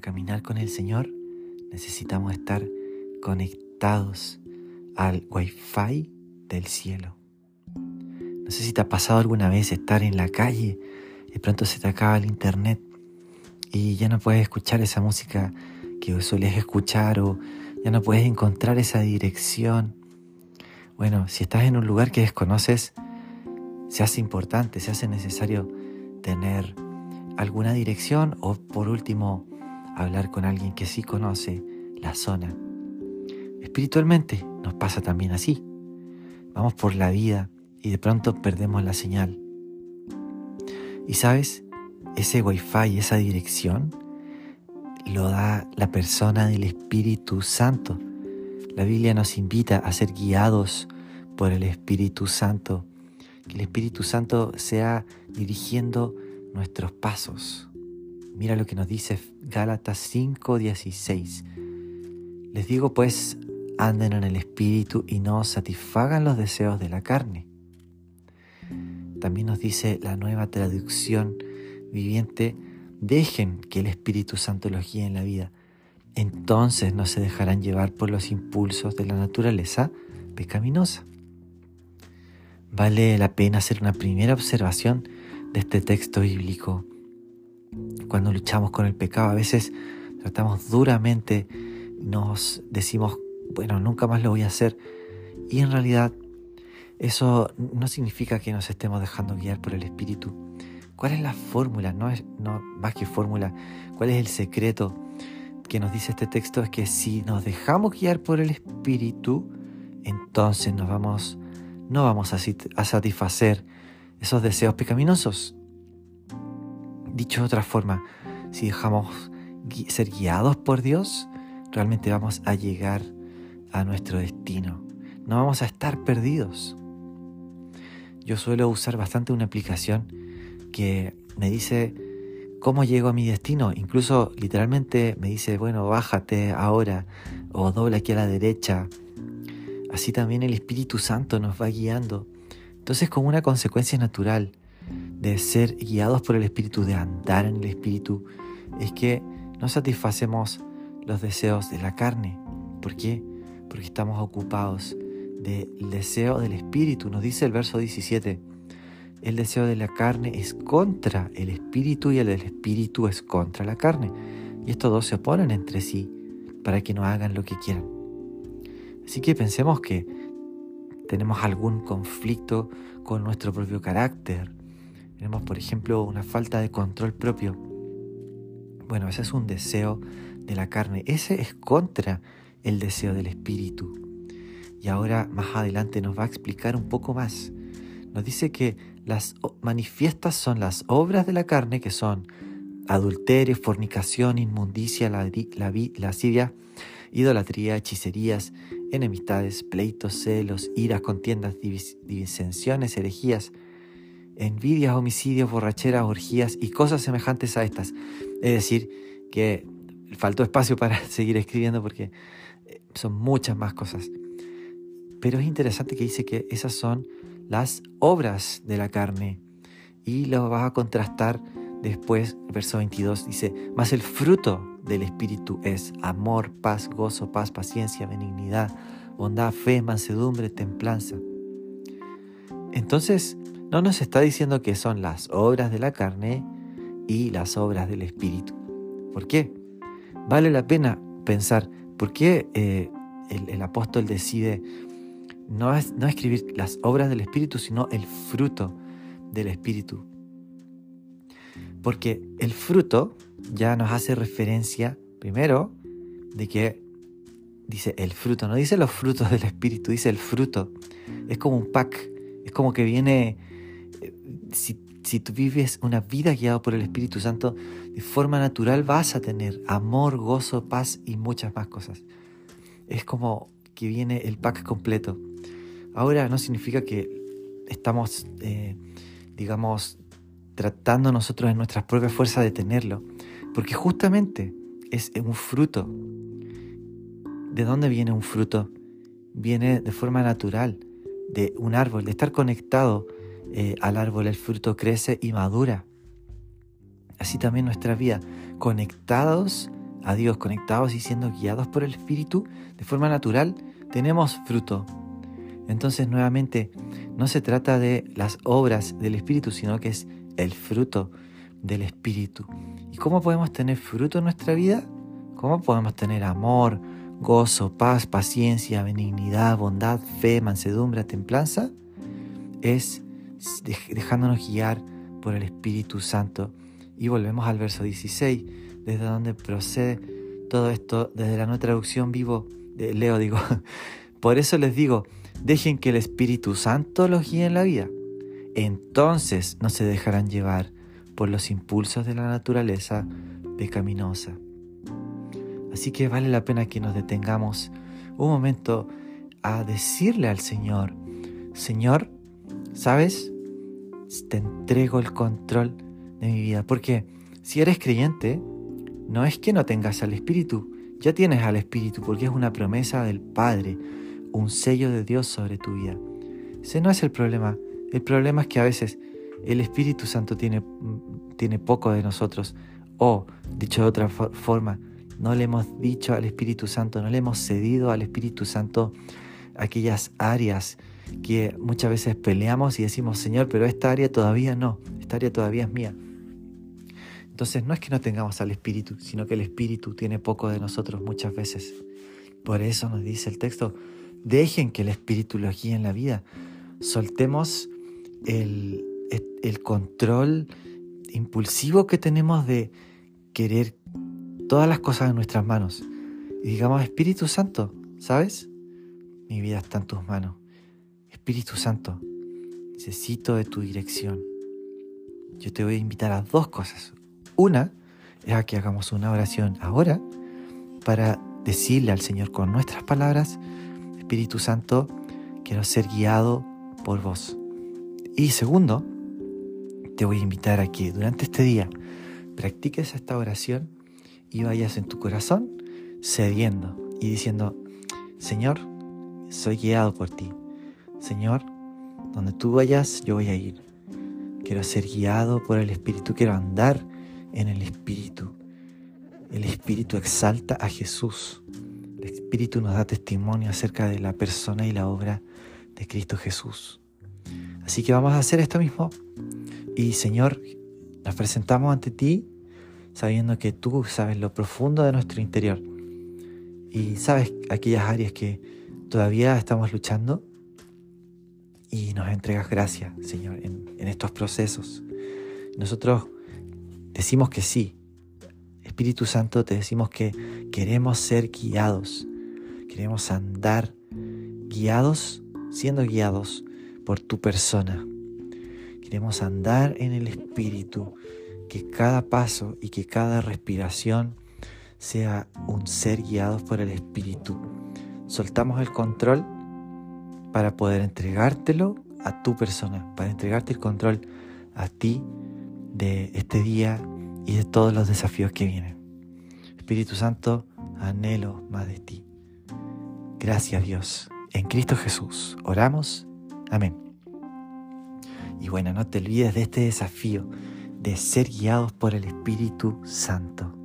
caminar con el Señor necesitamos estar conectados al Wi-Fi del cielo. No sé si te ha pasado alguna vez estar en la calle, de pronto se te acaba el internet y ya no puedes escuchar esa música que sueles escuchar o ya no puedes encontrar esa dirección. Bueno, si estás en un lugar que desconoces, se hace importante, se hace necesario tener alguna dirección o por último hablar con alguien que sí conoce la zona. Espiritualmente nos pasa también así. Vamos por la vida y de pronto perdemos la señal. Y sabes, ese wifi, esa dirección, lo da la persona del Espíritu Santo. La Biblia nos invita a ser guiados por el Espíritu Santo. Que el Espíritu Santo sea dirigiendo nuestros pasos. Mira lo que nos dice Gálatas 5:16. Les digo pues, anden en el Espíritu y no satisfagan los deseos de la carne. También nos dice la nueva traducción viviente, dejen que el Espíritu Santo los guíe en la vida. Entonces no se dejarán llevar por los impulsos de la naturaleza pecaminosa. Vale la pena hacer una primera observación de este texto bíblico. Cuando luchamos con el pecado, a veces tratamos duramente, nos decimos, bueno, nunca más lo voy a hacer. Y en realidad eso no significa que nos estemos dejando guiar por el Espíritu. ¿Cuál es la fórmula? No es no, más que fórmula. ¿Cuál es el secreto que nos dice este texto? Es que si nos dejamos guiar por el Espíritu, entonces nos vamos, no vamos a, a satisfacer esos deseos pecaminosos. Dicho de otra forma, si dejamos ser guiados por Dios, realmente vamos a llegar a nuestro destino. No vamos a estar perdidos. Yo suelo usar bastante una aplicación que me dice cómo llego a mi destino. Incluso literalmente me dice, bueno, bájate ahora o dobla aquí a la derecha. Así también el Espíritu Santo nos va guiando. Entonces, como una consecuencia natural de ser guiados por el Espíritu, de andar en el Espíritu, es que no satisfacemos los deseos de la carne. ¿Por qué? Porque estamos ocupados del deseo del Espíritu. Nos dice el verso 17, el deseo de la carne es contra el Espíritu y el del Espíritu es contra la carne. Y estos dos se oponen entre sí para que no hagan lo que quieran. Así que pensemos que tenemos algún conflicto con nuestro propio carácter. Tenemos, por ejemplo, una falta de control propio. Bueno, ese es un deseo de la carne. Ese es contra el deseo del espíritu. Y ahora más adelante nos va a explicar un poco más. Nos dice que las manifiestas son las obras de la carne, que son adulterio, fornicación, inmundicia, la, la, lascivia, idolatría, hechicerías, enemistades, pleitos, celos, iras, contiendas, disensiones, herejías, envidias, homicidios, borracheras, orgías y cosas semejantes a estas. Es decir, que faltó espacio para seguir escribiendo porque eh, son muchas más cosas. Pero es interesante que dice que esas son las obras de la carne y lo vas a contrastar después, verso 22 dice, mas el fruto del Espíritu es amor, paz, gozo, paz, paciencia, benignidad, bondad, fe, mansedumbre, templanza. Entonces, no nos está diciendo que son las obras de la carne y las obras del Espíritu. ¿Por qué? Vale la pena pensar, ¿por qué eh, el, apóstol decide no, no escribir las obras del Espíritu, sino el fruto del Espíritu? Porque el fruto ya nos hace referencia, primero, de que dice el fruto, no dice los frutos del Espíritu, dice el fruto. Es como un pack, es como que viene, si, si tú vives una vida guiada por el Espíritu Santo, de forma natural vas a tener amor, gozo, paz y muchas más cosas. Es como que viene el pack completo. Ahora no significa que estamos, eh, digamos, tratando nosotros en nuestras propias fuerzas de tenerlo, porque justamente es un fruto. ¿De dónde viene un fruto? Viene de forma natural, de un árbol, de estar conectado eh, al árbol, el fruto crece y madura. Así también nuestra vida, conectados a Dios, conectados y siendo guiados por el Espíritu de forma natural, tenemos fruto. Entonces nuevamente no se trata de las obras del Espíritu, sino que es el fruto del Espíritu. ¿Y cómo podemos tener fruto en nuestra vida? ¿Cómo podemos tener amor, gozo, paz, paciencia, benignidad, bondad, fe, mansedumbre, templanza? Es dejándonos guiar por el Espíritu Santo. Y volvemos al verso 16, desde donde procede todo esto, desde la nueva traducción vivo, de Leo digo. Por eso les digo, dejen que el Espíritu Santo los guíe en la vida. Entonces no se dejarán llevar por los impulsos de la naturaleza pecaminosa. Así que vale la pena que nos detengamos un momento a decirle al Señor, Señor, ¿sabes? Te entrego el control de mi vida. Porque si eres creyente, no es que no tengas al Espíritu, ya tienes al Espíritu porque es una promesa del Padre, un sello de Dios sobre tu vida. Ese no es el problema. El problema es que a veces el Espíritu Santo tiene, tiene poco de nosotros. O, dicho de otra forma, no le hemos dicho al Espíritu Santo, no le hemos cedido al Espíritu Santo aquellas áreas que muchas veces peleamos y decimos, Señor, pero esta área todavía no, esta área todavía es mía. Entonces no es que no tengamos al Espíritu, sino que el Espíritu tiene poco de nosotros muchas veces. Por eso nos dice el texto, dejen que el Espíritu los guíe en la vida. Soltemos el, el control impulsivo que tenemos de querer todas las cosas en nuestras manos. Y digamos, Espíritu Santo, ¿sabes? Mi vida está en tus manos. Espíritu Santo, necesito de tu dirección. Yo te voy a invitar a dos cosas. Una es a que hagamos una oración ahora para decirle al Señor con nuestras palabras, Espíritu Santo, quiero ser guiado por vos. Y segundo, te voy a invitar a que durante este día practiques esta oración y vayas en tu corazón cediendo y diciendo, Señor, soy guiado por ti. Señor, donde tú vayas, yo voy a ir. Quiero ser guiado por el Espíritu, quiero andar en el Espíritu. El Espíritu exalta a Jesús. El Espíritu nos da testimonio acerca de la persona y la obra de Cristo Jesús. Así que vamos a hacer esto mismo. Y Señor, nos presentamos ante ti sabiendo que tú sabes lo profundo de nuestro interior y sabes aquellas áreas que todavía estamos luchando y nos entregas gracias, Señor, en, estos procesos. Nosotros decimos que sí. Espíritu Santo, te decimos que queremos ser guiados, queremos andar guiados, siendo guiados por tu persona. Queremos andar en el Espíritu, que cada paso y que cada respiración sea un ser guiados por el Espíritu. Soltamos el control para poder entregártelo a tu persona, para entregarte el control a ti de este día y de todos los desafíos que vienen. Espíritu Santo, anhelo más de ti. Gracias Dios. En Cristo Jesús oramos. Amén. Y bueno, no te olvides de este desafío de ser guiados por el Espíritu Santo.